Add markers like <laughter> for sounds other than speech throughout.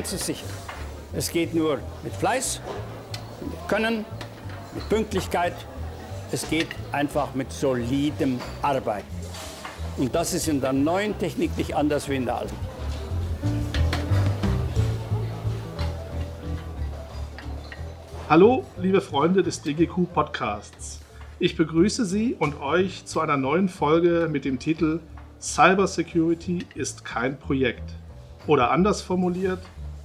Sicherheit zu sichern. Es geht nur mit Fleiß, mit Können, mit Pünktlichkeit. Es geht einfach mit solidem Arbeiten. Und das ist in der neuen Technik nicht anders wie in der alten. Hallo, liebe Freunde des DGQ Podcasts. Ich begrüße Sie und euch zu einer neuen Folge mit dem Titel Cybersecurity ist kein Projekt. Oder anders formuliert,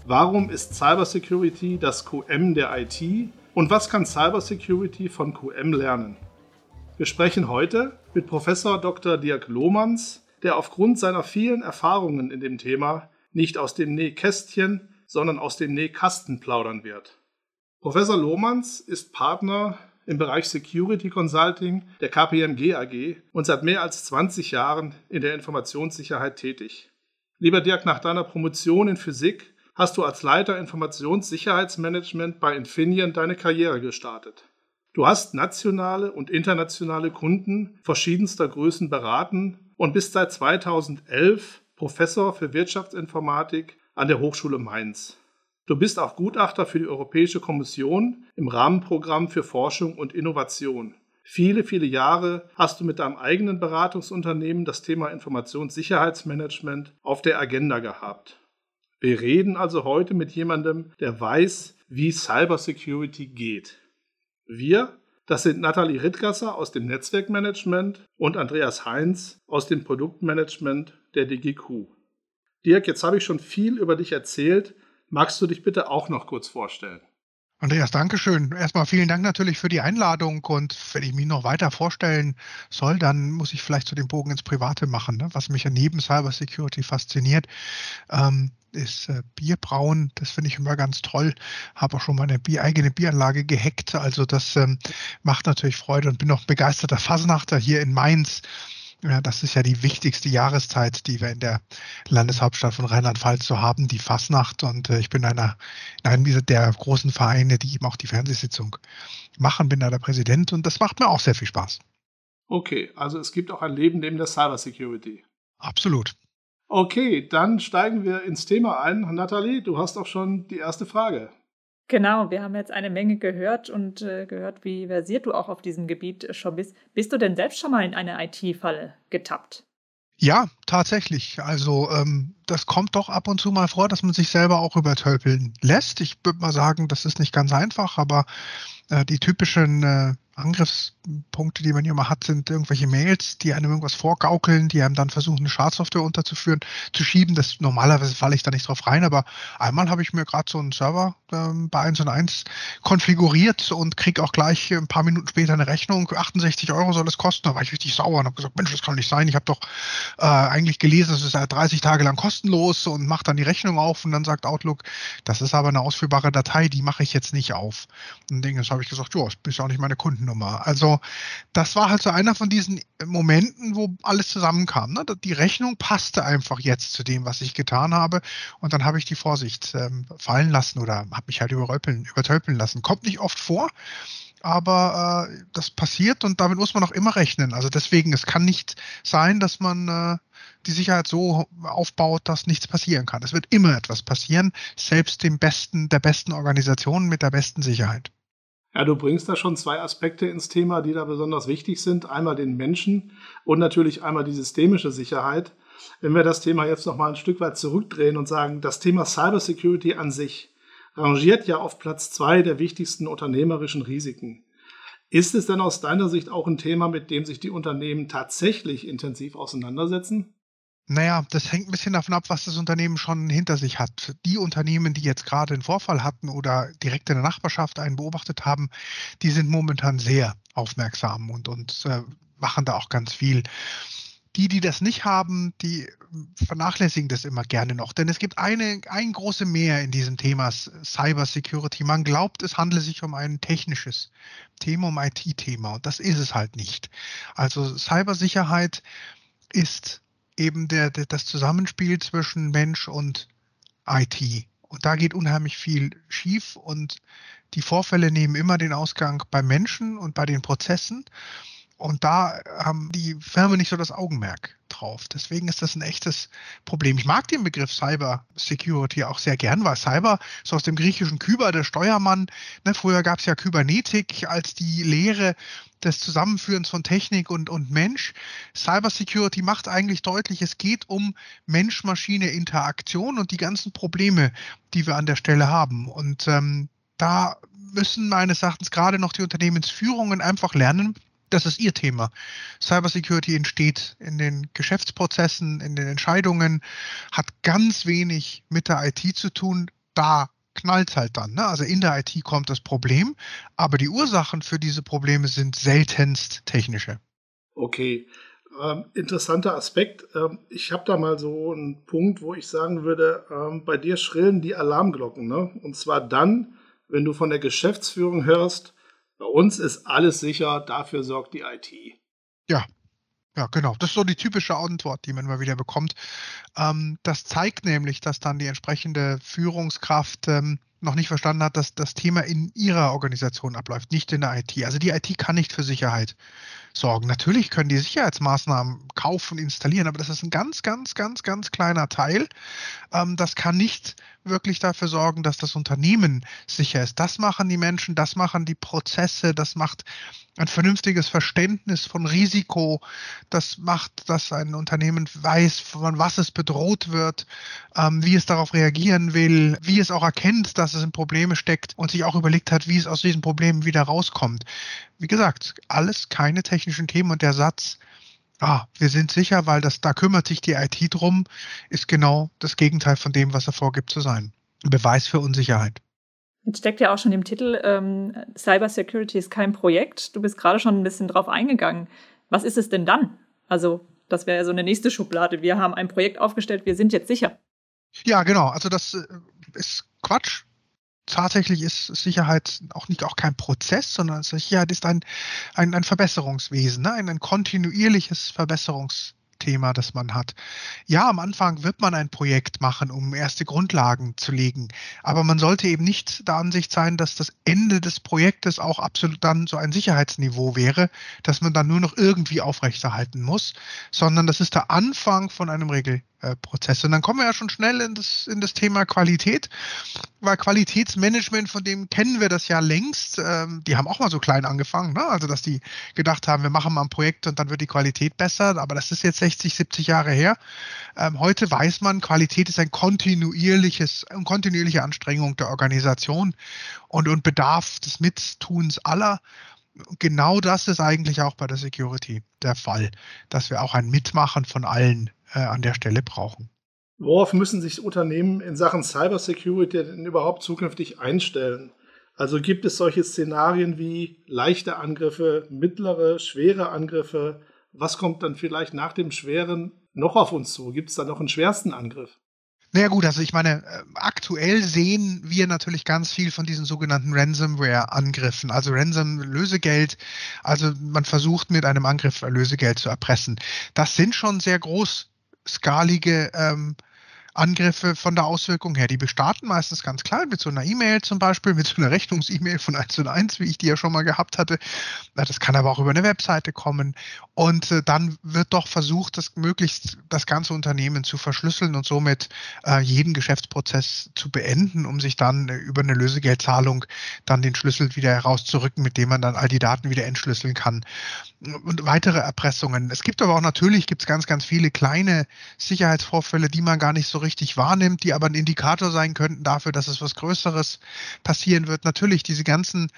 warum ist Cybersecurity das QM der IT und was kann Cybersecurity von QM lernen? Wir sprechen heute mit Professor Dr. Dirk Lohmanns, der aufgrund seiner vielen Erfahrungen in dem Thema nicht aus dem Nähkästchen, sondern aus dem Nähkasten plaudern wird. Professor Lohmanns ist Partner im Bereich Security Consulting der KPMG AG und seit mehr als 20 Jahren in der Informationssicherheit tätig. Lieber Dirk, nach deiner Promotion in Physik hast du als Leiter Informationssicherheitsmanagement bei Infineon deine Karriere gestartet. Du hast nationale und internationale Kunden verschiedenster Größen beraten und bist seit 2011 Professor für Wirtschaftsinformatik an der Hochschule Mainz. Du bist auch Gutachter für die Europäische Kommission im Rahmenprogramm für Forschung und Innovation. Viele, viele Jahre hast du mit deinem eigenen Beratungsunternehmen das Thema Informationssicherheitsmanagement auf der Agenda gehabt. Wir reden also heute mit jemandem, der weiß, wie Cybersecurity geht. Wir, das sind Nathalie Rittgasser aus dem Netzwerkmanagement und Andreas Heinz aus dem Produktmanagement der DGQ. Dirk, jetzt habe ich schon viel über dich erzählt, Magst du dich bitte auch noch kurz vorstellen? Andreas, Dankeschön. Erstmal vielen Dank natürlich für die Einladung. Und wenn ich mich noch weiter vorstellen soll, dann muss ich vielleicht zu dem Bogen ins Private machen. Ne? Was mich ja neben Cybersecurity fasziniert, ähm, ist äh, Bierbrauen. Das finde ich immer ganz toll. Habe auch schon meine Bier, eigene Bieranlage gehackt. Also das ähm, macht natürlich Freude und bin noch begeisterter Fasnachter hier in Mainz. Ja, das ist ja die wichtigste Jahreszeit, die wir in der Landeshauptstadt von Rheinland-Pfalz so haben, die Fasnacht. Und äh, ich bin einer, in einem dieser der großen Vereine, die eben auch die Fernsehsitzung machen, bin da der Präsident und das macht mir auch sehr viel Spaß. Okay, also es gibt auch ein Leben neben der Cybersecurity. Absolut. Okay, dann steigen wir ins Thema ein. Nathalie, du hast auch schon die erste Frage. Genau, wir haben jetzt eine Menge gehört und äh, gehört, wie versiert du auch auf diesem Gebiet schon bist. Bist du denn selbst schon mal in eine IT-Falle getappt? Ja, tatsächlich. Also ähm, das kommt doch ab und zu mal vor, dass man sich selber auch übertölpeln lässt. Ich würde mal sagen, das ist nicht ganz einfach, aber äh, die typischen äh, Angriffspunkte, die man mal hat, sind irgendwelche Mails, die einem irgendwas vorgaukeln, die einem dann versuchen, eine Schadsoftware unterzuführen, zu schieben. Das normalerweise falle ich da nicht drauf rein, aber einmal habe ich mir gerade so einen Server ähm, bei 1 und 1 konfiguriert und kriege auch gleich ein paar Minuten später eine Rechnung. 68 Euro soll es kosten. Da war ich richtig sauer und habe gesagt, Mensch, das kann nicht sein. Ich habe doch äh, eigentlich gelesen, es ist ja 30 Tage lang kostenlos und mache dann die Rechnung auf und dann sagt Outlook, das ist aber eine ausführbare Datei, die mache ich jetzt nicht auf. Und Ding, das habe ich gesagt, ja, das bist auch nicht meine Kunden. Nummer. Also das war halt so einer von diesen Momenten, wo alles zusammenkam. Ne? Die Rechnung passte einfach jetzt zu dem, was ich getan habe. Und dann habe ich die Vorsicht ähm, fallen lassen oder habe mich halt überröpeln, übertölpeln lassen. Kommt nicht oft vor, aber äh, das passiert und damit muss man auch immer rechnen. Also deswegen, es kann nicht sein, dass man äh, die Sicherheit so aufbaut, dass nichts passieren kann. Es wird immer etwas passieren, selbst dem besten, der besten Organisation mit der besten Sicherheit. Ja, du bringst da schon zwei Aspekte ins Thema, die da besonders wichtig sind. Einmal den Menschen und natürlich einmal die systemische Sicherheit. Wenn wir das Thema jetzt noch mal ein Stück weit zurückdrehen und sagen, das Thema Cybersecurity an sich rangiert ja auf Platz zwei der wichtigsten unternehmerischen Risiken. Ist es denn aus deiner Sicht auch ein Thema, mit dem sich die Unternehmen tatsächlich intensiv auseinandersetzen? Naja, das hängt ein bisschen davon ab, was das Unternehmen schon hinter sich hat. Die Unternehmen, die jetzt gerade einen Vorfall hatten oder direkt in der Nachbarschaft einen beobachtet haben, die sind momentan sehr aufmerksam und, und äh, machen da auch ganz viel. Die, die das nicht haben, die vernachlässigen das immer gerne noch. Denn es gibt eine, ein große Mehr in diesem Thema Cyber Security. Man glaubt, es handle sich um ein technisches Thema, um IT-Thema. Und das ist es halt nicht. Also Cybersicherheit ist eben der, der, das Zusammenspiel zwischen Mensch und IT. Und da geht unheimlich viel schief und die Vorfälle nehmen immer den Ausgang bei Menschen und bei den Prozessen. Und da haben die Firmen nicht so das Augenmerk drauf. Deswegen ist das ein echtes Problem. Ich mag den Begriff Cyber Security auch sehr gern, weil Cyber ist aus dem griechischen Kyber, der Steuermann. Ne, früher gab es ja Kybernetik als die Lehre des Zusammenführens von Technik und, und Mensch. Cyber Security macht eigentlich deutlich, es geht um Mensch-Maschine-Interaktion und die ganzen Probleme, die wir an der Stelle haben. Und ähm, da müssen meines Erachtens gerade noch die Unternehmensführungen einfach lernen, das ist ihr Thema. Cybersecurity entsteht in den Geschäftsprozessen, in den Entscheidungen, hat ganz wenig mit der IT zu tun. Da knallt halt dann. Ne? Also in der IT kommt das Problem, aber die Ursachen für diese Probleme sind seltenst technische. Okay. Ähm, interessanter Aspekt. Ähm, ich habe da mal so einen Punkt, wo ich sagen würde, ähm, bei dir schrillen die Alarmglocken. Ne? Und zwar dann, wenn du von der Geschäftsführung hörst, bei uns ist alles sicher, dafür sorgt die IT. Ja, ja, genau. Das ist so die typische Antwort, die man immer wieder bekommt. Ähm, das zeigt nämlich, dass dann die entsprechende Führungskraft ähm, noch nicht verstanden hat, dass das Thema in ihrer Organisation abläuft, nicht in der IT. Also die IT kann nicht für Sicherheit sorgen. Natürlich können die Sicherheitsmaßnahmen kaufen, installieren, aber das ist ein ganz, ganz, ganz, ganz kleiner Teil. Ähm, das kann nicht wirklich dafür sorgen, dass das Unternehmen sicher ist. Das machen die Menschen, das machen die Prozesse, das macht ein vernünftiges Verständnis von Risiko. Das macht, dass ein Unternehmen weiß, von was es bedroht wird, ähm, wie es darauf reagieren will, wie es auch erkennt, dass es in Probleme steckt und sich auch überlegt hat, wie es aus diesen Problemen wieder rauskommt. Wie gesagt, alles keine technischen Themen und der Satz, ah, wir sind sicher, weil das, da kümmert sich die IT drum, ist genau das Gegenteil von dem, was er vorgibt zu sein. Ein Beweis für Unsicherheit. Jetzt steckt ja auch schon im Titel, ähm, Cyber Security ist kein Projekt. Du bist gerade schon ein bisschen drauf eingegangen. Was ist es denn dann? Also, das wäre ja so eine nächste Schublade. Wir haben ein Projekt aufgestellt, wir sind jetzt sicher. Ja, genau. Also, das äh, ist Quatsch. Tatsächlich ist Sicherheit auch nicht auch kein Prozess, sondern Sicherheit ist ein, ein, ein Verbesserungswesen, ne? ein, ein kontinuierliches Verbesserungswesen. Thema, das man hat. Ja, am Anfang wird man ein Projekt machen, um erste Grundlagen zu legen. Aber man sollte eben nicht der Ansicht sein, dass das Ende des Projektes auch absolut dann so ein Sicherheitsniveau wäre, dass man dann nur noch irgendwie aufrechterhalten muss, sondern das ist der Anfang von einem Regelprozess. Und dann kommen wir ja schon schnell in das, in das Thema Qualität, weil Qualitätsmanagement, von dem kennen wir das ja längst. Ähm, die haben auch mal so klein angefangen, ne? also dass die gedacht haben, wir machen mal ein Projekt und dann wird die Qualität besser. Aber das ist jetzt 60, 70 Jahre her. Ähm, heute weiß man, Qualität ist ein kontinuierliches, eine kontinuierliche Anstrengung der Organisation und, und bedarf des Mittuns aller. Genau das ist eigentlich auch bei der Security der Fall, dass wir auch ein Mitmachen von allen äh, an der Stelle brauchen. Worauf müssen sich Unternehmen in Sachen Cybersecurity denn überhaupt zukünftig einstellen? Also gibt es solche Szenarien wie leichte Angriffe, mittlere, schwere Angriffe? Was kommt dann vielleicht nach dem schweren noch auf uns zu? Gibt es da noch einen schwersten Angriff? Naja gut, also ich meine, äh, aktuell sehen wir natürlich ganz viel von diesen sogenannten Ransomware-Angriffen, also Ransom-Lösegeld. Also man versucht mit einem Angriff Lösegeld zu erpressen. Das sind schon sehr großskalige ähm, Angriffe von der Auswirkung her. Die bestarten meistens ganz klein mit so einer E-Mail zum Beispiel, mit so einer Rechnungs-E-Mail von 1 und 1, wie ich die ja schon mal gehabt hatte. Das kann aber auch über eine Webseite kommen. Und äh, dann wird doch versucht, das möglichst das ganze Unternehmen zu verschlüsseln und somit äh, jeden Geschäftsprozess zu beenden, um sich dann äh, über eine Lösegeldzahlung dann den Schlüssel wieder herauszurücken, mit dem man dann all die Daten wieder entschlüsseln kann. Und weitere Erpressungen. Es gibt aber auch natürlich gibt's ganz, ganz viele kleine Sicherheitsvorfälle, die man gar nicht so richtig wahrnimmt, die aber ein Indikator sein könnten dafür, dass es was Größeres passieren wird. Natürlich diese ganzen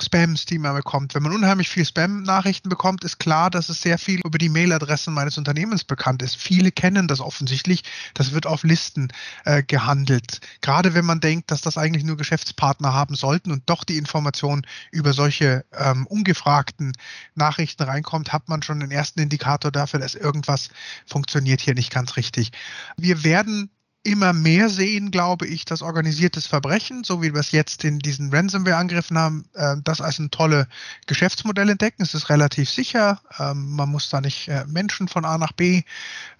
Spams, die man bekommt. Wenn man unheimlich viel Spam-Nachrichten bekommt, ist klar, dass es sehr viel über die Mailadressen meines Unternehmens bekannt ist. Viele kennen das offensichtlich. Das wird auf Listen äh, gehandelt. Gerade wenn man denkt, dass das eigentlich nur Geschäftspartner haben sollten und doch die Information über solche ähm, ungefragten Nachrichten reinkommt, hat man schon den ersten Indikator dafür, dass irgendwas funktioniert hier nicht ganz richtig. Wir werden immer mehr sehen, glaube ich, dass organisiertes Verbrechen, so wie wir es jetzt in diesen Ransomware-Angriffen haben, äh, das als ein tolles Geschäftsmodell entdecken. Es ist relativ sicher. Ähm, man muss da nicht äh, Menschen von A nach B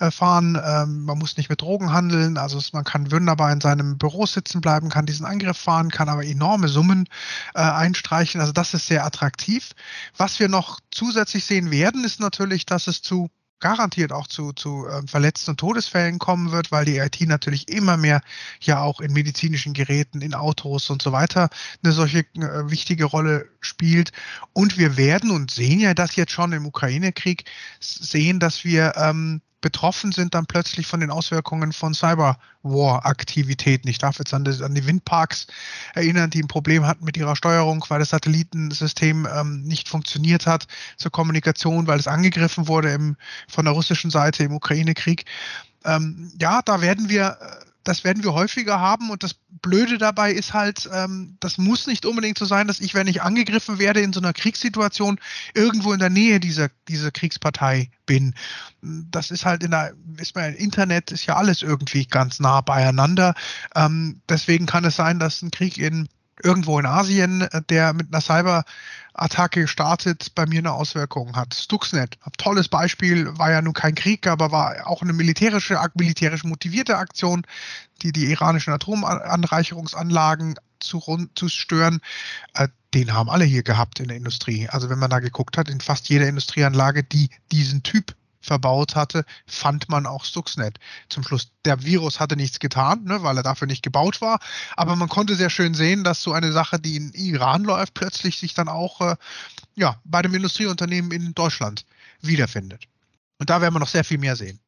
äh, fahren. Ähm, man muss nicht mit Drogen handeln. Also man kann wunderbar in seinem Büro sitzen bleiben, kann diesen Angriff fahren, kann aber enorme Summen äh, einstreichen. Also das ist sehr attraktiv. Was wir noch zusätzlich sehen werden, ist natürlich, dass es zu garantiert auch zu, zu äh, Verletzten und Todesfällen kommen wird, weil die IT natürlich immer mehr ja auch in medizinischen Geräten, in Autos und so weiter eine solche äh, wichtige Rolle spielt. Und wir werden und sehen ja das jetzt schon im Ukraine-Krieg, sehen, dass wir ähm, betroffen sind dann plötzlich von den Auswirkungen von Cyberwar-Aktivitäten. Ich darf jetzt an die, an die, Windparks erinnern, die ein Problem hatten mit ihrer Steuerung, weil das Satellitensystem ähm, nicht funktioniert hat zur Kommunikation, weil es angegriffen wurde im, von der russischen Seite im Ukraine-Krieg. Ähm, ja, da werden wir äh, das werden wir häufiger haben und das Blöde dabei ist halt, ähm, das muss nicht unbedingt so sein, dass ich, wenn ich angegriffen werde in so einer Kriegssituation, irgendwo in der Nähe dieser, dieser Kriegspartei bin. Das ist halt in der, ist mein Internet ist ja alles irgendwie ganz nah beieinander. Ähm, deswegen kann es sein, dass ein Krieg in irgendwo in Asien, äh, der mit einer Cyberattacke startet, bei mir eine Auswirkung hat. Stuxnet, ein tolles Beispiel, war ja nun kein Krieg, aber war auch eine militärische, militärisch motivierte Aktion, die die iranischen Atomanreicherungsanlagen zu, zu stören. Äh, den haben alle hier gehabt in der Industrie. Also wenn man da geguckt hat, in fast jeder Industrieanlage, die diesen Typ verbaut hatte, fand man auch Stuxnet. Zum Schluss, der Virus hatte nichts getan, ne, weil er dafür nicht gebaut war. Aber man konnte sehr schön sehen, dass so eine Sache, die in Iran läuft, plötzlich sich dann auch äh, ja, bei dem Industrieunternehmen in Deutschland wiederfindet. Und da werden wir noch sehr viel mehr sehen.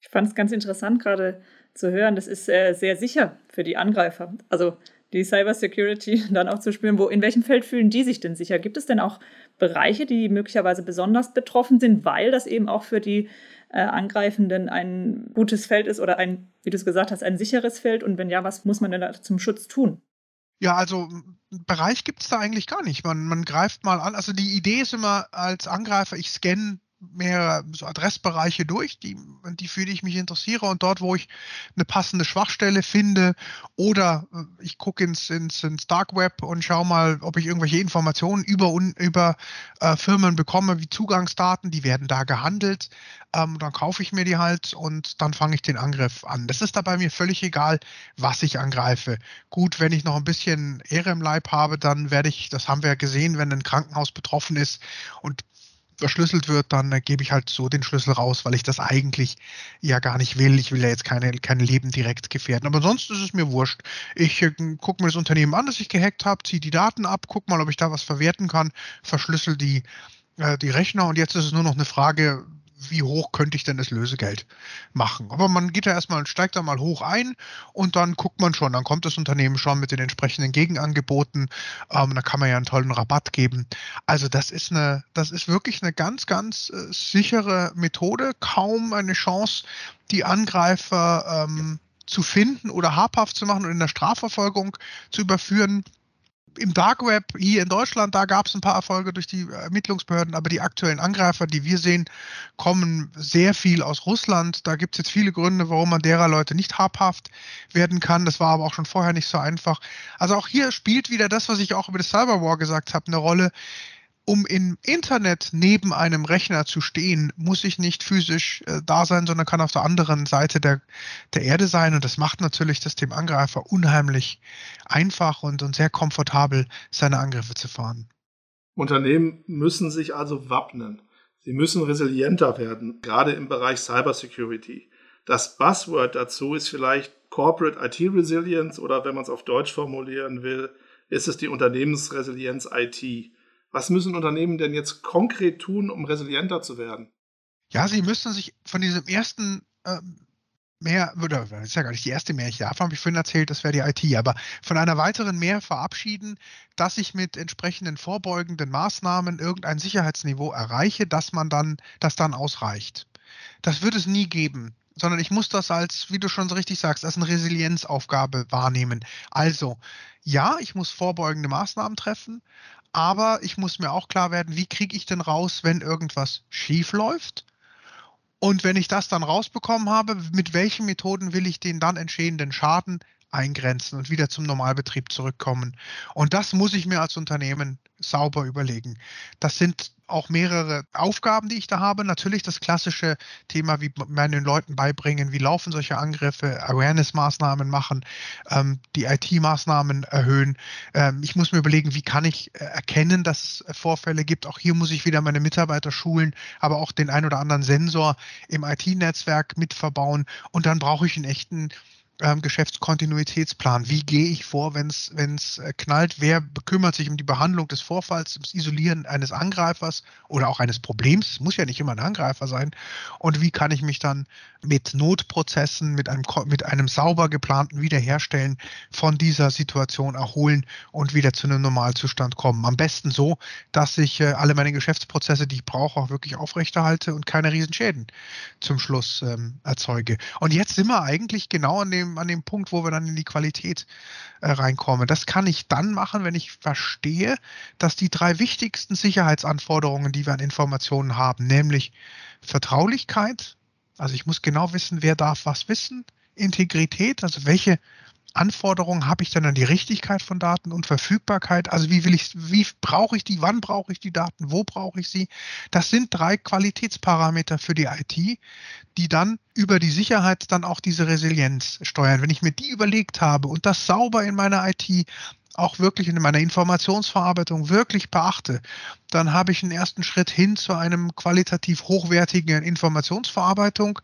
Ich fand es ganz interessant gerade zu hören. Das ist äh, sehr sicher für die Angreifer. Also die Cybersecurity <laughs> dann auch zu spüren, wo in welchem Feld fühlen die sich denn sicher? Gibt es denn auch Bereiche, die möglicherweise besonders betroffen sind, weil das eben auch für die äh, Angreifenden ein gutes Feld ist oder ein, wie du es gesagt hast, ein sicheres Feld? Und wenn ja, was muss man denn da zum Schutz tun? Ja, also Bereich gibt es da eigentlich gar nicht. Man, man greift mal an. Also die Idee ist immer als Angreifer, ich scanne mehrere so Adressbereiche durch, die, die für die ich mich interessiere und dort, wo ich eine passende Schwachstelle finde oder äh, ich gucke ins, ins, ins Dark Web und schaue mal, ob ich irgendwelche Informationen über, über äh, Firmen bekomme, wie Zugangsdaten, die werden da gehandelt. Ähm, dann kaufe ich mir die halt und dann fange ich den Angriff an. Das ist dabei mir völlig egal, was ich angreife. Gut, wenn ich noch ein bisschen Ehre im Leib habe, dann werde ich, das haben wir ja gesehen, wenn ein Krankenhaus betroffen ist und verschlüsselt wird, dann äh, gebe ich halt so den Schlüssel raus, weil ich das eigentlich ja gar nicht will. Ich will ja jetzt keine, kein Leben direkt gefährden. Aber sonst ist es mir wurscht. Ich äh, gucke mir das Unternehmen an, das ich gehackt habe, ziehe die Daten ab, gucke mal, ob ich da was verwerten kann, verschlüssel die, äh, die Rechner und jetzt ist es nur noch eine Frage, wie hoch könnte ich denn das Lösegeld machen. Aber man geht da erstmal, steigt da mal hoch ein und dann guckt man schon, dann kommt das Unternehmen schon mit den entsprechenden Gegenangeboten. Ähm, da kann man ja einen tollen Rabatt geben. Also das ist eine, das ist wirklich eine ganz, ganz äh, sichere Methode, kaum eine Chance, die Angreifer ähm, zu finden oder habhaft zu machen und in der Strafverfolgung zu überführen im Dark Web hier in Deutschland, da gab es ein paar Erfolge durch die Ermittlungsbehörden, aber die aktuellen Angreifer, die wir sehen, kommen sehr viel aus Russland. Da gibt es jetzt viele Gründe, warum man derer Leute nicht habhaft werden kann. Das war aber auch schon vorher nicht so einfach. Also auch hier spielt wieder das, was ich auch über das Cyberwar gesagt habe, eine Rolle um im Internet neben einem Rechner zu stehen, muss ich nicht physisch äh, da sein, sondern kann auf der anderen Seite der, der Erde sein. Und das macht natürlich das dem Angreifer unheimlich einfach und, und sehr komfortabel, seine Angriffe zu fahren. Unternehmen müssen sich also wappnen. Sie müssen resilienter werden, gerade im Bereich Cybersecurity. Das Buzzword dazu ist vielleicht Corporate IT Resilience oder wenn man es auf Deutsch formulieren will, ist es die Unternehmensresilienz IT. Was müssen Unternehmen denn jetzt konkret tun, um resilienter zu werden? Ja, sie müssen sich von diesem ersten ähm, mehr, oder das ist ja gar nicht die erste mehr, ich davon habe ich vorhin erzählt, das wäre die IT, aber von einer weiteren mehr verabschieden, dass ich mit entsprechenden vorbeugenden Maßnahmen irgendein Sicherheitsniveau erreiche, dass man dann, das dann ausreicht. Das wird es nie geben sondern ich muss das als, wie du schon so richtig sagst, als eine Resilienzaufgabe wahrnehmen. Also, ja, ich muss vorbeugende Maßnahmen treffen, aber ich muss mir auch klar werden, wie kriege ich denn raus, wenn irgendwas schief läuft? Und wenn ich das dann rausbekommen habe, mit welchen Methoden will ich den dann entstehenden Schaden eingrenzen und wieder zum Normalbetrieb zurückkommen. Und das muss ich mir als Unternehmen sauber überlegen. Das sind auch mehrere Aufgaben, die ich da habe. Natürlich das klassische Thema, wie meinen Leuten beibringen, wie laufen solche Angriffe, Awareness-Maßnahmen machen, ähm, die IT-Maßnahmen erhöhen. Ähm, ich muss mir überlegen, wie kann ich äh, erkennen, dass es Vorfälle gibt. Auch hier muss ich wieder meine Mitarbeiter schulen, aber auch den ein oder anderen Sensor im IT-Netzwerk mit verbauen. Und dann brauche ich einen echten ähm, Geschäftskontinuitätsplan. Wie gehe ich vor, wenn es äh, knallt? Wer kümmert sich um die Behandlung des Vorfalls, das Isolieren eines Angreifers oder auch eines Problems? Es muss ja nicht immer ein Angreifer sein. Und wie kann ich mich dann mit Notprozessen, mit einem, mit einem sauber geplanten Wiederherstellen von dieser Situation erholen und wieder zu einem Normalzustand kommen? Am besten so, dass ich äh, alle meine Geschäftsprozesse, die ich brauche, auch wirklich aufrechterhalte und keine Riesenschäden zum Schluss ähm, erzeuge. Und jetzt sind wir eigentlich genau an dem dem, an dem Punkt, wo wir dann in die Qualität äh, reinkommen. Das kann ich dann machen, wenn ich verstehe, dass die drei wichtigsten Sicherheitsanforderungen, die wir an Informationen haben, nämlich Vertraulichkeit, also ich muss genau wissen, wer darf was wissen, Integrität, also welche Anforderungen habe ich dann an die Richtigkeit von Daten und Verfügbarkeit? Also wie will ich, wie brauche ich die, wann brauche ich die Daten, wo brauche ich sie? Das sind drei Qualitätsparameter für die IT, die dann über die Sicherheit dann auch diese Resilienz steuern. Wenn ich mir die überlegt habe und das sauber in meiner IT auch wirklich in meiner Informationsverarbeitung wirklich beachte, dann habe ich einen ersten Schritt hin zu einem qualitativ hochwertigen Informationsverarbeitung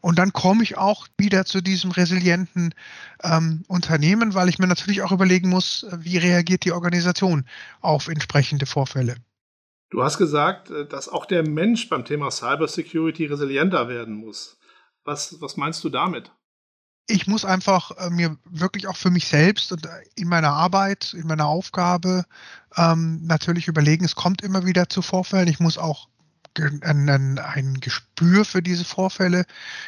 und dann komme ich auch wieder zu diesem resilienten ähm, Unternehmen, weil ich mir natürlich auch überlegen muss, wie reagiert die Organisation auf entsprechende Vorfälle. Du hast gesagt, äh, dass auch der Mensch beim Thema Cybersecurity resilienter werden muss. Was, was meinst du damit? Ich muss einfach äh, mir wirklich auch für mich selbst und äh, in meiner Arbeit, in meiner Aufgabe ähm, natürlich überlegen, es kommt immer wieder zu Vorfällen. Ich muss auch ein, ein Gespür für diese Vorfälle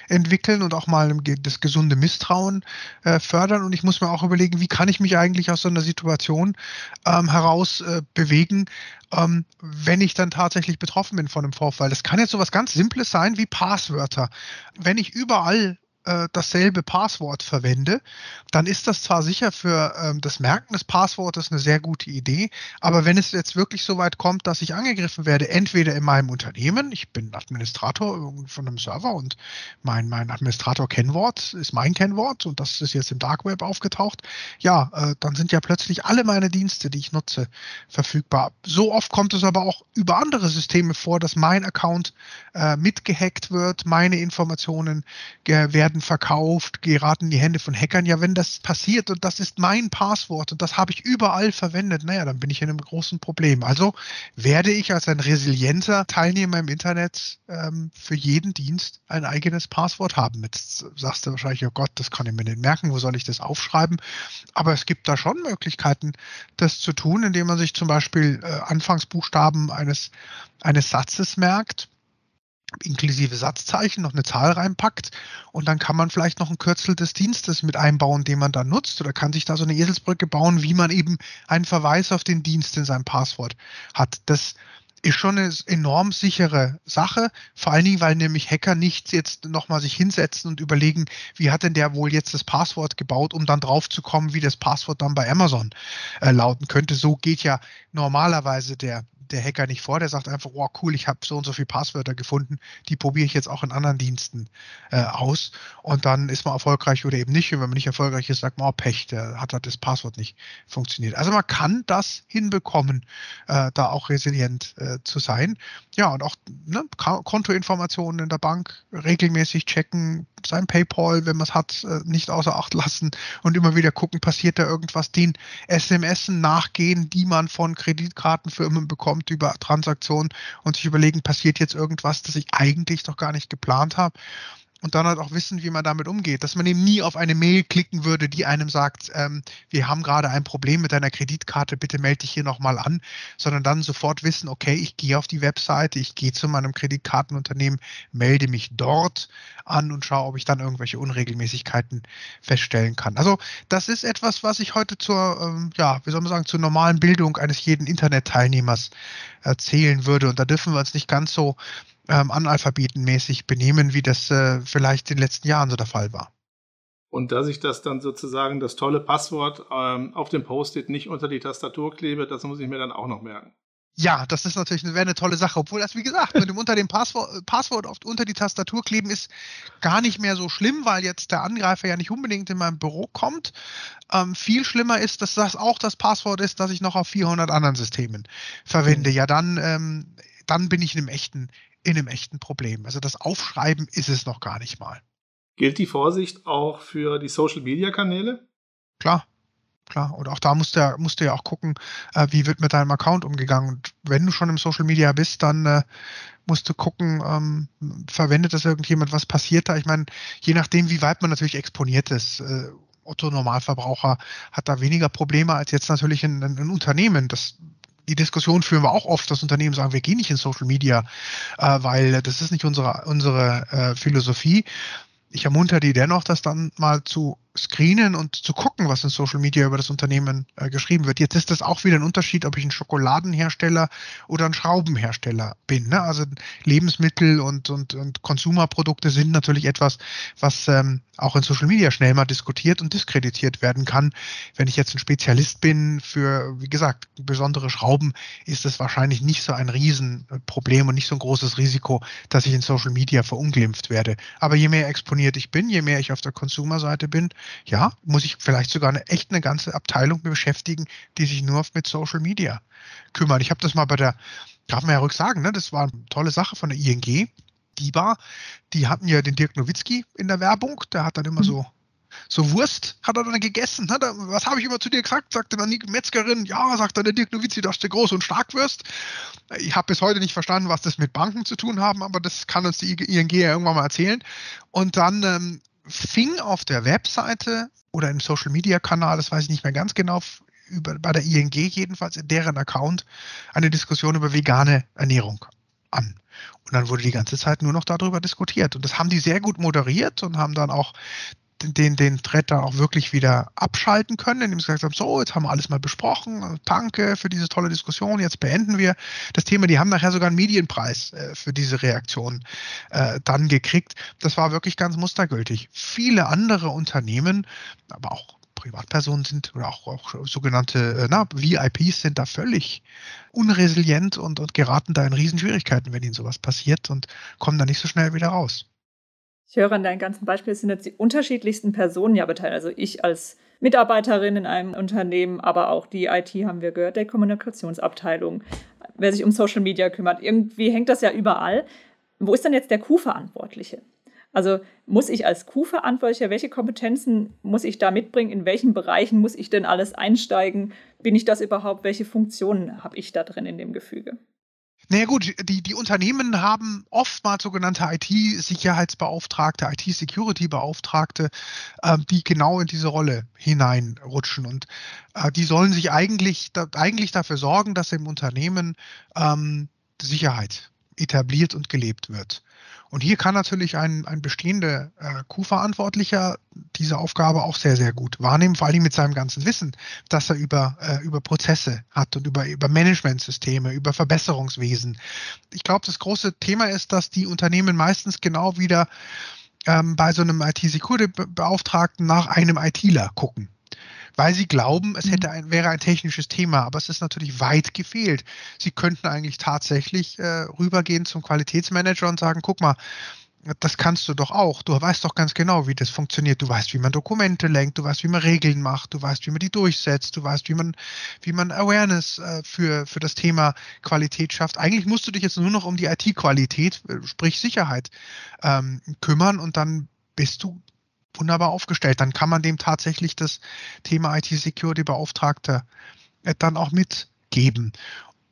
entwickeln und auch mal das gesunde Misstrauen äh, fördern. Und ich muss mir auch überlegen, wie kann ich mich eigentlich aus so einer Situation ähm, heraus äh, bewegen, ähm, wenn ich dann tatsächlich betroffen bin von einem Vorfall. Das kann jetzt so was ganz Simples sein wie Passwörter. Wenn ich überall äh, dasselbe Passwort verwende, dann ist das zwar sicher für ähm, das Merken des Passwortes eine sehr gute Idee, aber wenn es jetzt wirklich so weit kommt, dass ich angegriffen werde, entweder in meinem Unternehmen, ich bin Administrator von einem Server und mein, mein Administrator-Kennwort ist mein Kennwort und das ist jetzt im Dark Web aufgetaucht, ja, äh, dann sind ja plötzlich alle meine Dienste, die ich nutze, verfügbar. So oft kommt es aber auch über andere Systeme vor, dass mein Account äh, mitgehackt wird, meine Informationen werden werden verkauft, geraten in die Hände von Hackern. Ja, wenn das passiert und das ist mein Passwort und das habe ich überall verwendet, naja, dann bin ich in einem großen Problem. Also werde ich als ein resilienter Teilnehmer im Internet ähm, für jeden Dienst ein eigenes Passwort haben. Jetzt sagst du wahrscheinlich, oh Gott, das kann ich mir nicht merken, wo soll ich das aufschreiben? Aber es gibt da schon Möglichkeiten, das zu tun, indem man sich zum Beispiel äh, Anfangsbuchstaben eines, eines Satzes merkt inklusive Satzzeichen noch eine Zahl reinpackt und dann kann man vielleicht noch ein Kürzel des Dienstes mit einbauen, den man da nutzt oder kann sich da so eine Eselsbrücke bauen, wie man eben einen Verweis auf den Dienst in seinem Passwort hat. Das ist schon eine enorm sichere Sache, vor allen Dingen, weil nämlich Hacker nicht jetzt nochmal sich hinsetzen und überlegen, wie hat denn der wohl jetzt das Passwort gebaut, um dann drauf zu kommen, wie das Passwort dann bei Amazon äh, lauten könnte. So geht ja normalerweise der der Hacker nicht vor, der sagt einfach, wow, cool, ich habe so und so viele Passwörter gefunden, die probiere ich jetzt auch in anderen Diensten äh, aus und dann ist man erfolgreich oder eben nicht. Und wenn man nicht erfolgreich ist, sagt man, oh, Pech, der hat halt das Passwort nicht funktioniert. Also man kann das hinbekommen, äh, da auch resilient äh, zu sein. Ja, und auch ne, Kontoinformationen in der Bank regelmäßig checken, sein PayPal, wenn man es hat, äh, nicht außer Acht lassen und immer wieder gucken, passiert da irgendwas, den SMS nachgehen, die man von Kreditkartenfirmen bekommt über Transaktionen und sich überlegen, passiert jetzt irgendwas, das ich eigentlich doch gar nicht geplant habe und dann halt auch wissen, wie man damit umgeht. Dass man eben nie auf eine Mail klicken würde, die einem sagt, ähm, wir haben gerade ein Problem mit deiner Kreditkarte, bitte melde dich hier nochmal an, sondern dann sofort wissen, okay, ich gehe auf die Webseite, ich gehe zu meinem Kreditkartenunternehmen, melde mich dort an und schaue, ob ich dann irgendwelche Unregelmäßigkeiten feststellen kann. Also das ist etwas, was ich heute zur, ähm, ja, wie soll man sagen, zur normalen Bildung eines jeden Internetteilnehmers erzählen würde. Und da dürfen wir uns nicht ganz so ähm, analphabetenmäßig benehmen, wie das äh, vielleicht in den letzten Jahren so der Fall war. Und dass ich das dann sozusagen das tolle Passwort ähm, auf dem Post-it nicht unter die Tastatur klebe, das muss ich mir dann auch noch merken. Ja, das ist natürlich wäre eine tolle Sache. Obwohl das, wie gesagt, mit dem unter dem Passwort, Passwort oft unter die Tastatur kleben ist gar nicht mehr so schlimm, weil jetzt der Angreifer ja nicht unbedingt in mein Büro kommt. Ähm, viel schlimmer ist, dass das auch das Passwort ist, das ich noch auf 400 anderen Systemen verwende. Mhm. Ja, dann, ähm, dann bin ich in einem echten, in einem echten Problem. Also das Aufschreiben ist es noch gar nicht mal. Gilt die Vorsicht auch für die Social-Media-Kanäle? Klar, klar. Und auch da musst du ja, musst du ja auch gucken, äh, wie wird mit deinem Account umgegangen. Und wenn du schon im Social Media bist, dann äh, musst du gucken, ähm, verwendet das irgendjemand, was passiert da? Ich meine, je nachdem, wie weit man natürlich exponiert ist. Äh, Otto Normalverbraucher hat da weniger Probleme als jetzt natürlich ein, ein Unternehmen. Das die Diskussion führen wir auch oft, dass Unternehmen sagen, wir gehen nicht in Social Media, äh, weil das ist nicht unsere, unsere äh, Philosophie. Ich ermuntere die dennoch, das dann mal zu screenen und zu gucken, was in Social Media über das Unternehmen äh, geschrieben wird. Jetzt ist das auch wieder ein Unterschied, ob ich ein Schokoladenhersteller oder ein Schraubenhersteller bin. Ne? Also Lebensmittel und, und, und Konsumerprodukte sind natürlich etwas, was ähm, auch in Social Media schnell mal diskutiert und diskreditiert werden kann. Wenn ich jetzt ein Spezialist bin für, wie gesagt, besondere Schrauben, ist es wahrscheinlich nicht so ein Riesenproblem und nicht so ein großes Risiko, dass ich in Social Media verunglimpft werde. Aber je mehr exponiert ich bin, je mehr ich auf der Konsumerseite bin, ja, muss ich vielleicht sogar eine, echt eine ganze Abteilung beschäftigen, die sich nur mit Social Media kümmern. Ich habe das mal bei der, darf man ja ruhig sagen, ne, das war eine tolle Sache von der ING. Die war, die hatten ja den Dirk Nowitzki in der Werbung, der hat dann immer mhm. so so Wurst hat er dann gegessen. Er, was habe ich immer zu dir gesagt? Sagte dann die Metzgerin, ja, sagt dann der Dirk Nowitzki, dass du groß und stark wirst. Ich habe bis heute nicht verstanden, was das mit Banken zu tun haben, aber das kann uns die ING ja irgendwann mal erzählen. Und dann ähm, fing auf der Webseite oder im Social Media Kanal, das weiß ich nicht mehr ganz genau, über, bei der ING jedenfalls in deren Account eine Diskussion über vegane Ernährung an. Und dann wurde die ganze Zeit nur noch darüber diskutiert. Und das haben die sehr gut moderiert und haben dann auch den, den Thread dann auch wirklich wieder abschalten können, indem sie gesagt haben, so, jetzt haben wir alles mal besprochen, danke für diese tolle Diskussion, jetzt beenden wir das Thema. Die haben nachher sogar einen Medienpreis äh, für diese Reaktion äh, dann gekriegt. Das war wirklich ganz mustergültig. Viele andere Unternehmen, aber auch Privatpersonen sind oder auch, auch sogenannte äh, na, VIPs sind da völlig unresilient und, und geraten da in Riesenschwierigkeiten, wenn ihnen sowas passiert und kommen da nicht so schnell wieder raus. Ich höre an deinen ganzen Beispielen, sind jetzt die unterschiedlichsten Personen ja beteiligt. Also ich als Mitarbeiterin in einem Unternehmen, aber auch die IT haben wir gehört, der Kommunikationsabteilung, wer sich um Social Media kümmert. Irgendwie hängt das ja überall. Wo ist dann jetzt der Q-Verantwortliche? Also muss ich als Q-Verantwortlicher, welche Kompetenzen muss ich da mitbringen? In welchen Bereichen muss ich denn alles einsteigen? Bin ich das überhaupt? Welche Funktionen habe ich da drin in dem Gefüge? Naja gut, die, die Unternehmen haben oftmals sogenannte IT-Sicherheitsbeauftragte, IT-Security-Beauftragte, äh, die genau in diese Rolle hineinrutschen. Und äh, die sollen sich eigentlich, da, eigentlich dafür sorgen, dass im Unternehmen ähm, Sicherheit etabliert und gelebt wird. Und hier kann natürlich ein, ein bestehender äh, Q-Verantwortlicher diese Aufgabe auch sehr, sehr gut wahrnehmen, vor allem mit seinem ganzen Wissen, das er über, äh, über Prozesse hat und über, über Managementsysteme, über Verbesserungswesen. Ich glaube, das große Thema ist, dass die Unternehmen meistens genau wieder ähm, bei so einem IT-Security-Beauftragten nach einem ITler gucken weil sie glauben, es hätte mhm. ein, wäre ein technisches Thema, aber es ist natürlich weit gefehlt. Sie könnten eigentlich tatsächlich äh, rübergehen zum Qualitätsmanager und sagen, guck mal, das kannst du doch auch. Du weißt doch ganz genau, wie das funktioniert. Du weißt, wie man Dokumente lenkt, du weißt, wie man Regeln macht, du weißt, wie man die durchsetzt, du weißt, wie man, wie man Awareness äh, für, für das Thema Qualität schafft. Eigentlich musst du dich jetzt nur noch um die IT-Qualität, äh, sprich Sicherheit, ähm, kümmern und dann bist du wunderbar aufgestellt. Dann kann man dem tatsächlich das Thema IT-Security-Beauftragte äh, dann auch mitgeben.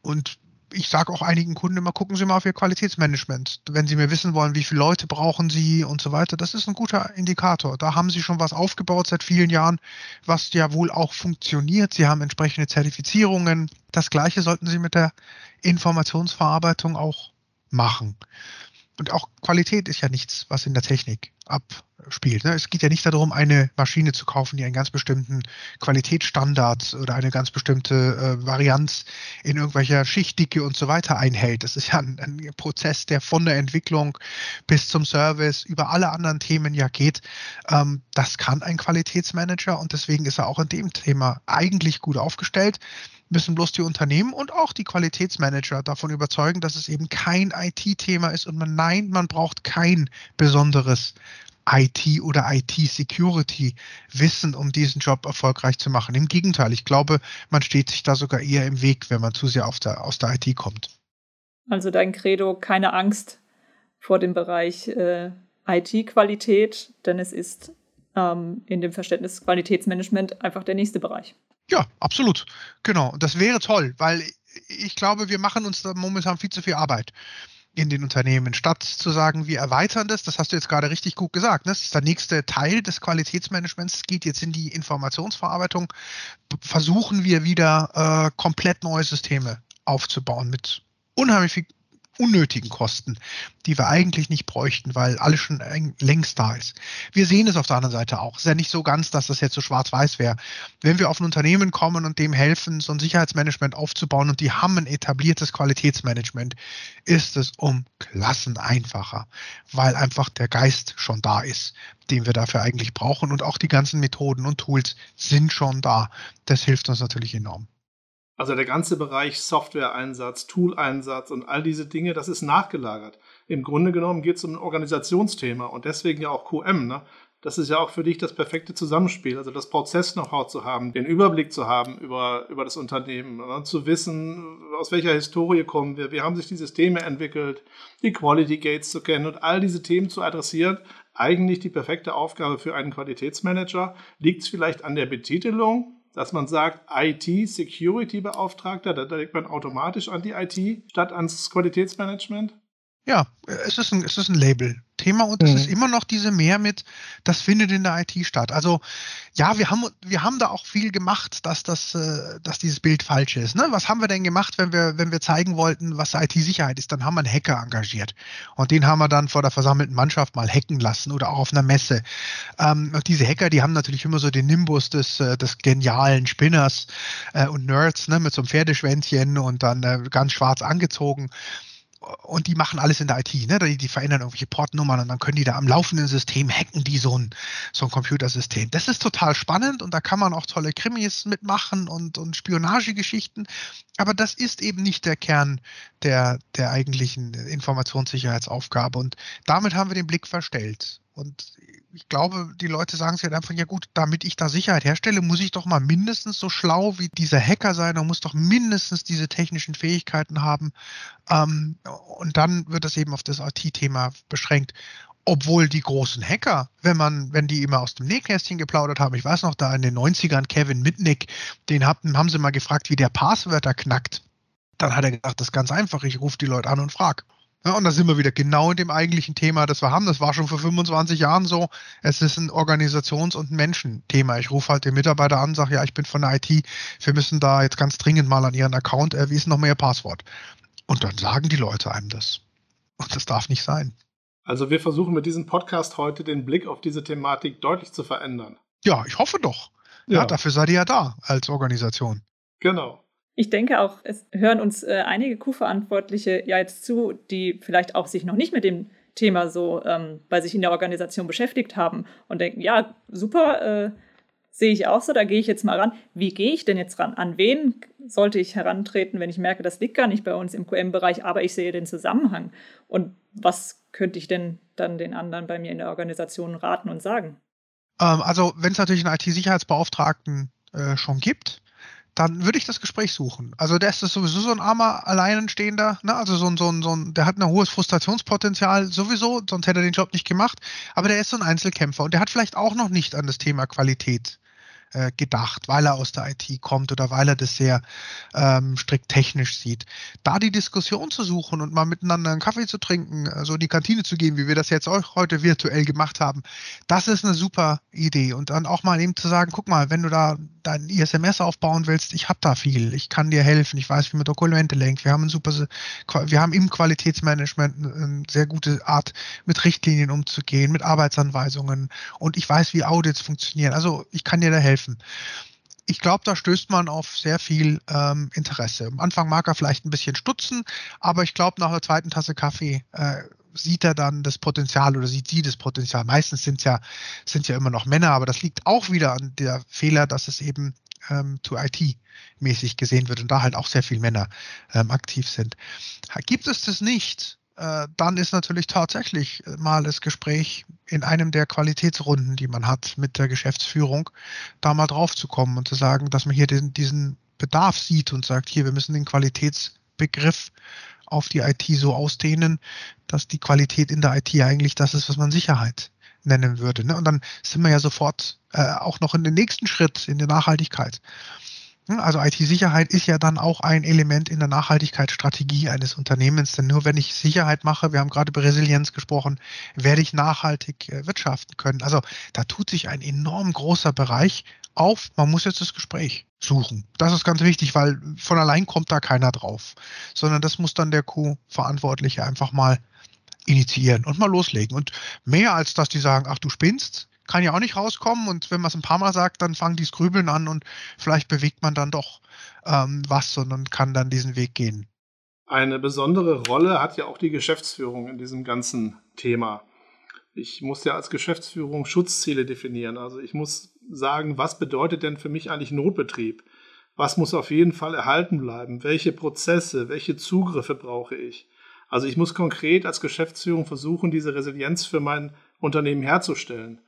Und ich sage auch einigen Kunden immer, gucken Sie mal auf Ihr Qualitätsmanagement. Wenn Sie mir wissen wollen, wie viele Leute brauchen Sie und so weiter, das ist ein guter Indikator. Da haben Sie schon was aufgebaut seit vielen Jahren, was ja wohl auch funktioniert. Sie haben entsprechende Zertifizierungen. Das Gleiche sollten Sie mit der Informationsverarbeitung auch machen. Und auch Qualität ist ja nichts, was in der Technik ab spielt. Ne? Es geht ja nicht darum, eine Maschine zu kaufen, die einen ganz bestimmten Qualitätsstandard oder eine ganz bestimmte äh, Varianz in irgendwelcher Schichtdicke und so weiter einhält. Das ist ja ein, ein, Prozess, der von der Entwicklung bis zum Service über alle anderen Themen ja geht. Ähm, das kann ein Qualitätsmanager und deswegen ist er auch in dem Thema eigentlich gut aufgestellt müssen bloß die Unternehmen und auch die Qualitätsmanager davon überzeugen, dass es eben kein IT-Thema ist und man nein, man braucht kein besonderes IT oder IT-Security wissen, um diesen Job erfolgreich zu machen. Im Gegenteil, ich glaube, man steht sich da sogar eher im Weg, wenn man zu sehr der, aus der IT kommt. Also dein Credo, keine Angst vor dem Bereich äh, IT-Qualität, denn es ist ähm, in dem Verständnis Qualitätsmanagement einfach der nächste Bereich. Ja, absolut. Genau. Das wäre toll, weil ich glaube, wir machen uns da momentan viel zu viel Arbeit in den Unternehmen. Statt zu sagen, wir erweitern das, das hast du jetzt gerade richtig gut gesagt, ne? das ist der nächste Teil des Qualitätsmanagements, geht jetzt in die Informationsverarbeitung, versuchen wir wieder äh, komplett neue Systeme aufzubauen mit unheimlich viel unnötigen Kosten, die wir eigentlich nicht bräuchten, weil alles schon längst da ist. Wir sehen es auf der anderen Seite auch. Es ist ja nicht so ganz, dass das jetzt so schwarz-weiß wäre. Wenn wir auf ein Unternehmen kommen und dem helfen, so ein Sicherheitsmanagement aufzubauen und die haben ein etabliertes Qualitätsmanagement, ist es um Klassen einfacher, weil einfach der Geist schon da ist, den wir dafür eigentlich brauchen und auch die ganzen Methoden und Tools sind schon da. Das hilft uns natürlich enorm. Also der ganze Bereich Software-Einsatz, Tool-Einsatz und all diese Dinge, das ist nachgelagert. Im Grunde genommen geht es um ein Organisationsthema und deswegen ja auch QM. Ne? Das ist ja auch für dich das perfekte Zusammenspiel, also das Prozess-Know-how zu haben, den Überblick zu haben über, über das Unternehmen, ne? zu wissen, aus welcher Historie kommen wir, wie haben sich die Systeme entwickelt, die Quality Gates zu kennen und all diese Themen zu adressieren. Eigentlich die perfekte Aufgabe für einen Qualitätsmanager. Liegt es vielleicht an der Betitelung? Dass man sagt, IT-Security-Beauftragter, da denkt man automatisch an die IT statt ans Qualitätsmanagement? Ja, es ist ein, es ist ein Label. Thema und es mhm. ist immer noch diese mehr mit, das findet in der IT statt. Also ja, wir haben, wir haben da auch viel gemacht, dass, das, äh, dass dieses Bild falsch ist. Ne? Was haben wir denn gemacht, wenn wir, wenn wir zeigen wollten, was IT-Sicherheit ist? Dann haben wir einen Hacker engagiert. Und den haben wir dann vor der versammelten Mannschaft mal hacken lassen oder auch auf einer Messe. Ähm, und diese Hacker, die haben natürlich immer so den Nimbus des, äh, des genialen Spinners äh, und Nerds ne? mit so einem Pferdeschwänzchen und dann äh, ganz schwarz angezogen und die machen alles in der IT, ne? Die, die, verändern irgendwelche Portnummern und dann können die da am laufenden System hacken die so ein, so ein Computersystem. Das ist total spannend und da kann man auch tolle Krimis mitmachen und, und Spionagegeschichten. Aber das ist eben nicht der Kern der, der eigentlichen Informationssicherheitsaufgabe. Und damit haben wir den Blick verstellt. Und ich glaube, die Leute sagen sich halt einfach, ja gut, damit ich da Sicherheit herstelle, muss ich doch mal mindestens so schlau wie dieser Hacker sein und muss doch mindestens diese technischen Fähigkeiten haben. Ähm, und dann wird das eben auf das IT-Thema beschränkt. Obwohl die großen Hacker, wenn man, wenn die immer aus dem Nähkästchen geplaudert haben, ich weiß noch, da in den 90ern Kevin Mitnick, den hatten, haben sie mal gefragt, wie der Passwörter knackt. Dann hat er gesagt, das ist ganz einfach, ich rufe die Leute an und frage. Ja, und da sind wir wieder genau in dem eigentlichen Thema, das wir haben. Das war schon vor 25 Jahren so. Es ist ein Organisations- und Menschenthema. Ich rufe halt den Mitarbeiter an, sage, ja, ich bin von der IT, wir müssen da jetzt ganz dringend mal an Ihren Account, äh, wie ist noch mehr Passwort? Und dann sagen die Leute einem das. Und das darf nicht sein. Also wir versuchen mit diesem Podcast heute den Blick auf diese Thematik deutlich zu verändern. Ja, ich hoffe doch. Ja, ja dafür seid ihr ja da als Organisation. Genau. Ich denke auch, es hören uns äh, einige Q-Verantwortliche ja jetzt zu, die vielleicht auch sich noch nicht mit dem Thema so ähm, bei sich in der Organisation beschäftigt haben und denken, ja, super, äh, sehe ich auch so, da gehe ich jetzt mal ran. Wie gehe ich denn jetzt ran? An wen sollte ich herantreten, wenn ich merke, das liegt gar nicht bei uns im QM-Bereich, aber ich sehe den Zusammenhang? Und was könnte ich denn dann den anderen bei mir in der Organisation raten und sagen? Ähm, also, wenn es natürlich einen IT-Sicherheitsbeauftragten äh, schon gibt, dann würde ich das Gespräch suchen. Also der ist sowieso so ein armer Alleinstehender, ne? also so ein, so ein, so ein, der hat ein hohes Frustrationspotenzial sowieso, sonst hätte er den Job nicht gemacht, aber der ist so ein Einzelkämpfer und der hat vielleicht auch noch nicht an das Thema Qualität äh, gedacht, weil er aus der IT kommt oder weil er das sehr ähm, strikt technisch sieht. Da die Diskussion zu suchen und mal miteinander einen Kaffee zu trinken, so also in die Kantine zu gehen, wie wir das jetzt auch heute virtuell gemacht haben, das ist eine super Idee. Und dann auch mal eben zu sagen, guck mal, wenn du da dein ISMS aufbauen willst, ich habe da viel, ich kann dir helfen, ich weiß, wie man Dokumente lenkt, wir haben ein super, wir haben im Qualitätsmanagement eine sehr gute Art, mit Richtlinien umzugehen, mit Arbeitsanweisungen und ich weiß, wie Audits funktionieren. Also ich kann dir da helfen ich glaube, da stößt man auf sehr viel ähm, Interesse. Am Anfang mag er vielleicht ein bisschen stutzen, aber ich glaube, nach der zweiten Tasse Kaffee äh, sieht er dann das Potenzial oder sieht sie das Potenzial. Meistens sind es ja, ja immer noch Männer, aber das liegt auch wieder an der Fehler, dass es eben ähm, to IT mäßig gesehen wird und da halt auch sehr viele Männer ähm, aktiv sind. Gibt es das nicht, dann ist natürlich tatsächlich mal das Gespräch in einem der Qualitätsrunden, die man hat mit der Geschäftsführung, da mal drauf zu kommen und zu sagen, dass man hier den, diesen Bedarf sieht und sagt, hier, wir müssen den Qualitätsbegriff auf die IT so ausdehnen, dass die Qualität in der IT eigentlich das ist, was man Sicherheit nennen würde. Ne? Und dann sind wir ja sofort äh, auch noch in den nächsten Schritt in der Nachhaltigkeit. Hm, also IT-Sicherheit ist ja dann auch ein Element in der Nachhaltigkeitsstrategie eines Unternehmens. Denn nur wenn ich Sicherheit mache, wir haben gerade über Resilienz gesprochen, werde ich nachhaltig äh, wirtschaften können. Also da tut sich ein enorm großer Bereich auf. Man muss jetzt das Gespräch suchen. Das ist ganz wichtig, weil von allein kommt da keiner drauf, sondern das muss dann der Q-Verantwortliche einfach mal initiieren und mal loslegen. Und mehr als dass die sagen, ach du spinnst, kann ja auch nicht rauskommen. Und wenn man es ein paar Mal sagt, dann fangen die Grübeln an und vielleicht bewegt man dann doch ähm, was und kann dann diesen Weg gehen. Eine besondere Rolle hat ja auch die Geschäftsführung in diesem ganzen Thema. Ich muss ja als Geschäftsführung Schutzziele definieren. Also ich muss sagen, was bedeutet denn für mich eigentlich Notbetrieb? Was muss auf jeden Fall erhalten bleiben? Welche Prozesse, welche Zugriffe brauche ich? Also ich muss konkret als Geschäftsführung versuchen, diese Resilienz für mein Unternehmen herzustellen.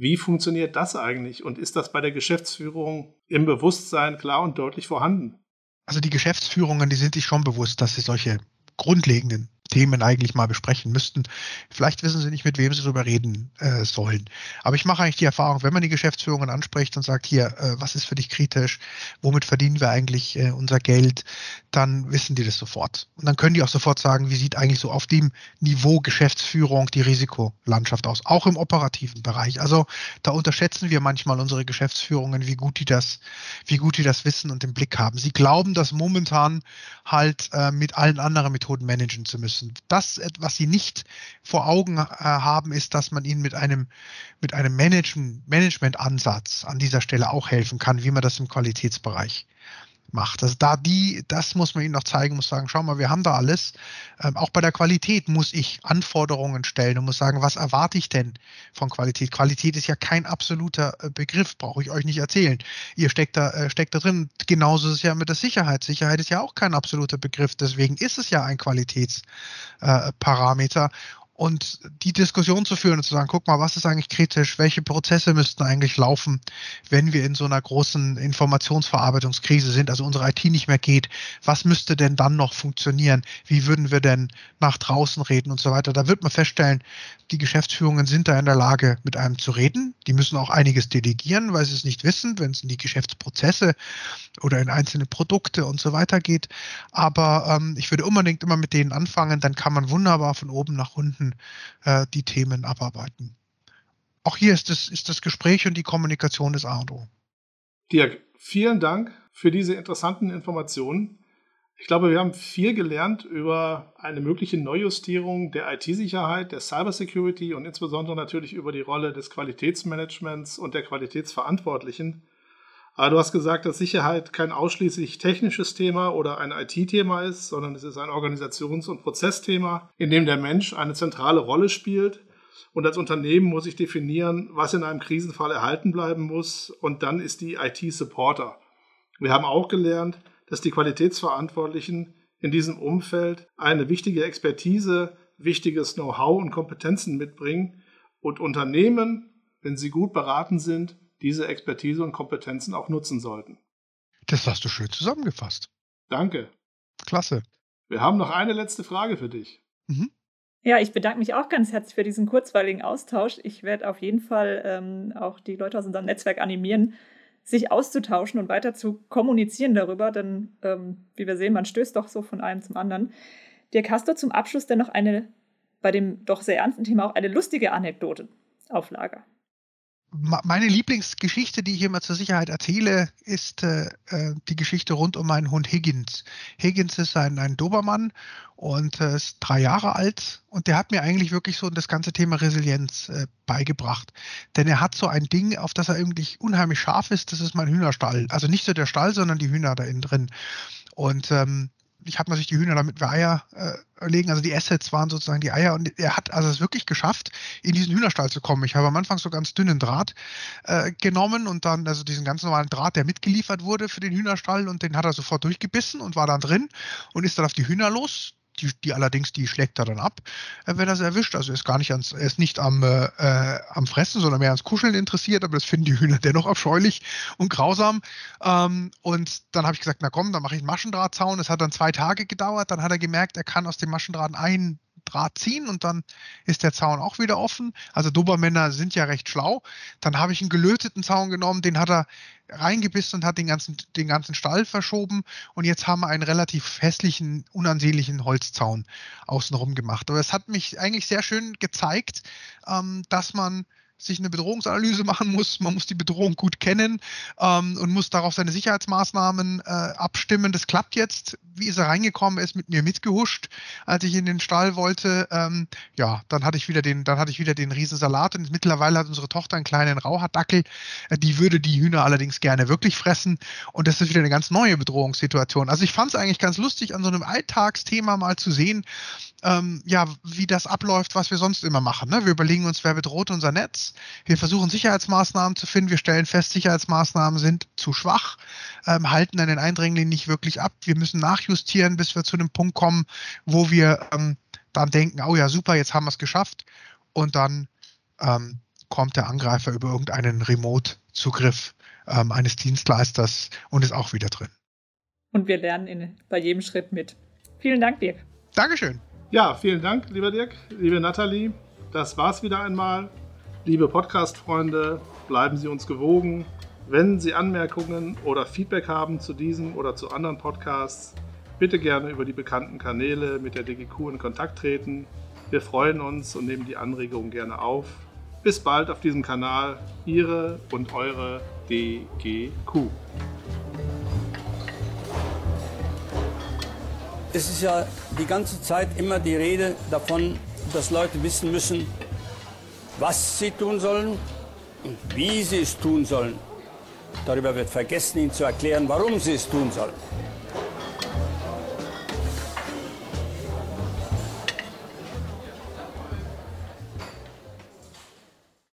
Wie funktioniert das eigentlich und ist das bei der Geschäftsführung im Bewusstsein klar und deutlich vorhanden? Also die Geschäftsführungen, die sind sich schon bewusst, dass sie solche grundlegenden Themen eigentlich mal besprechen müssten. Vielleicht wissen sie nicht, mit wem sie darüber reden äh, sollen. Aber ich mache eigentlich die Erfahrung, wenn man die Geschäftsführungen anspricht und sagt, hier, äh, was ist für dich kritisch, womit verdienen wir eigentlich äh, unser Geld, dann wissen die das sofort. Und dann können die auch sofort sagen, wie sieht eigentlich so auf dem Niveau Geschäftsführung die Risikolandschaft aus, auch im operativen Bereich. Also da unterschätzen wir manchmal unsere Geschäftsführungen, wie gut die das, wie gut die das wissen und im Blick haben. Sie glauben, das momentan halt äh, mit allen anderen Methoden managen zu müssen müssen. Das, was sie nicht vor Augen äh, haben, ist, dass man ihnen mit einem, mit einem Management-Ansatz an dieser Stelle auch helfen kann, wie man das im Qualitätsbereich macht. Also da die, das muss man ihnen noch zeigen, muss sagen, schau mal, wir haben da alles. Ähm, auch bei der Qualität muss ich Anforderungen stellen und muss sagen, was erwarte ich denn von Qualität? Qualität ist ja kein absoluter äh, Begriff, brauche ich euch nicht erzählen. Ihr steckt da, äh, steckt da drin. Genauso ist es ja mit der Sicherheit. Sicherheit ist ja auch kein absoluter Begriff, deswegen ist es ja ein Qualitätsparameter. Äh, und die Diskussion zu führen und zu sagen, guck mal, was ist eigentlich kritisch, welche Prozesse müssten eigentlich laufen, wenn wir in so einer großen Informationsverarbeitungskrise sind, also unsere IT nicht mehr geht, was müsste denn dann noch funktionieren, wie würden wir denn nach draußen reden und so weiter. Da wird man feststellen, die Geschäftsführungen sind da in der Lage, mit einem zu reden. Die müssen auch einiges delegieren, weil sie es nicht wissen, wenn es in die Geschäftsprozesse oder in einzelne Produkte und so weiter geht. Aber ähm, ich würde unbedingt immer mit denen anfangen, dann kann man wunderbar von oben nach unten äh, die Themen abarbeiten. Auch hier ist das, ist das Gespräch und die Kommunikation des A und O. Dirk, vielen Dank für diese interessanten Informationen. Ich glaube, wir haben viel gelernt über eine mögliche Neujustierung der IT-Sicherheit, der Cybersecurity und insbesondere natürlich über die Rolle des Qualitätsmanagements und der Qualitätsverantwortlichen. Aber du hast gesagt, dass Sicherheit kein ausschließlich technisches Thema oder ein IT-Thema ist, sondern es ist ein Organisations- und Prozessthema, in dem der Mensch eine zentrale Rolle spielt. Und als Unternehmen muss ich definieren, was in einem Krisenfall erhalten bleiben muss. Und dann ist die IT-Supporter. Wir haben auch gelernt, dass die Qualitätsverantwortlichen in diesem Umfeld eine wichtige Expertise, wichtiges Know-how und Kompetenzen mitbringen und Unternehmen, wenn sie gut beraten sind, diese Expertise und Kompetenzen auch nutzen sollten. Das hast du schön zusammengefasst. Danke. Klasse. Wir haben noch eine letzte Frage für dich. Mhm. Ja, ich bedanke mich auch ganz herzlich für diesen kurzweiligen Austausch. Ich werde auf jeden Fall ähm, auch die Leute aus unserem Netzwerk animieren, sich auszutauschen und weiter zu kommunizieren darüber, denn ähm, wie wir sehen, man stößt doch so von einem zum anderen. Dirk, hast du zum Abschluss denn noch eine, bei dem doch sehr ernsten Thema auch eine lustige Anekdote auf Lager? Meine Lieblingsgeschichte, die ich immer zur Sicherheit erzähle, ist äh, äh, die Geschichte rund um meinen Hund Higgins. Higgins ist ein, ein Dobermann und äh, ist drei Jahre alt und der hat mir eigentlich wirklich so das ganze Thema Resilienz äh, beigebracht. Denn er hat so ein Ding, auf das er irgendwie unheimlich scharf ist, das ist mein Hühnerstall. Also nicht so der Stall, sondern die Hühner da innen drin. Und ähm, ich habe natürlich die Hühner, damit wir Eier äh, legen. Also die Assets waren sozusagen die Eier. Und er hat also es wirklich geschafft, in diesen Hühnerstall zu kommen. Ich habe am Anfang so ganz dünnen Draht äh, genommen und dann also diesen ganz normalen Draht, der mitgeliefert wurde für den Hühnerstall. Und den hat er sofort durchgebissen und war dann drin und ist dann auf die Hühner los die, die allerdings, die schlägt er dann ab, äh, wenn er sie erwischt. Also er ist gar nicht ans, er ist nicht am, äh, äh, am Fressen, sondern mehr ans Kuscheln interessiert, aber das finden die Hühner dennoch abscheulich und grausam. Ähm, und dann habe ich gesagt, na komm, dann mache ich einen Maschendrahtzaun. Es hat dann zwei Tage gedauert, dann hat er gemerkt, er kann aus dem Maschendraht einen Draht ziehen und dann ist der Zaun auch wieder offen. Also Dobermänner sind ja recht schlau. Dann habe ich einen gelöteten Zaun genommen, den hat er reingebissen und hat den ganzen, den ganzen Stall verschoben und jetzt haben wir einen relativ hässlichen, unansehnlichen Holzzaun außenrum gemacht. Aber es hat mich eigentlich sehr schön gezeigt, ähm, dass man sich eine Bedrohungsanalyse machen muss. Man muss die Bedrohung gut kennen ähm, und muss darauf seine Sicherheitsmaßnahmen äh, abstimmen. Das klappt jetzt. Wie ist er reingekommen? Er ist mit mir mitgehuscht, als ich in den Stall wollte. Ähm, ja, dann hatte ich wieder den, dann hatte ich wieder den Riesensalat und mittlerweile hat unsere Tochter einen kleinen Rauhaardackel. Äh, die würde die Hühner allerdings gerne wirklich fressen und das ist wieder eine ganz neue Bedrohungssituation. Also ich fand es eigentlich ganz lustig, an so einem Alltagsthema mal zu sehen, ähm, ja, wie das abläuft, was wir sonst immer machen. Ne? Wir überlegen uns, wer bedroht unser Netz. Wir versuchen Sicherheitsmaßnahmen zu finden. Wir stellen fest, Sicherheitsmaßnahmen sind zu schwach, ähm, halten dann den Eindringling nicht wirklich ab. Wir müssen nachjustieren, bis wir zu dem Punkt kommen, wo wir ähm, dann denken, oh ja, super, jetzt haben wir es geschafft. Und dann ähm, kommt der Angreifer über irgendeinen Remote-Zugriff ähm, eines Dienstleisters und ist auch wieder drin. Und wir lernen in, bei jedem Schritt mit. Vielen Dank, Dirk. Dankeschön. Ja, vielen Dank, lieber Dirk, liebe Nathalie. Das war's wieder einmal. Liebe Podcast-Freunde, bleiben Sie uns gewogen. Wenn Sie Anmerkungen oder Feedback haben zu diesem oder zu anderen Podcasts, bitte gerne über die bekannten Kanäle mit der DGQ in Kontakt treten. Wir freuen uns und nehmen die Anregungen gerne auf. Bis bald auf diesem Kanal. Ihre und eure DGQ. Es ist ja die ganze Zeit immer die Rede davon, dass Leute wissen müssen, was sie tun sollen und wie sie es tun sollen. Darüber wird vergessen, ihnen zu erklären, warum sie es tun sollen.